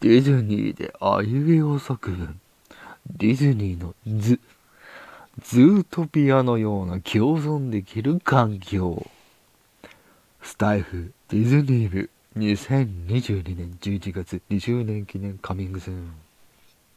ディズニーであいうえお作文。ディズニーの図。ズートピアのような共存できる環境。スタイフディズニー部2022年11月20年記念カミングスーン。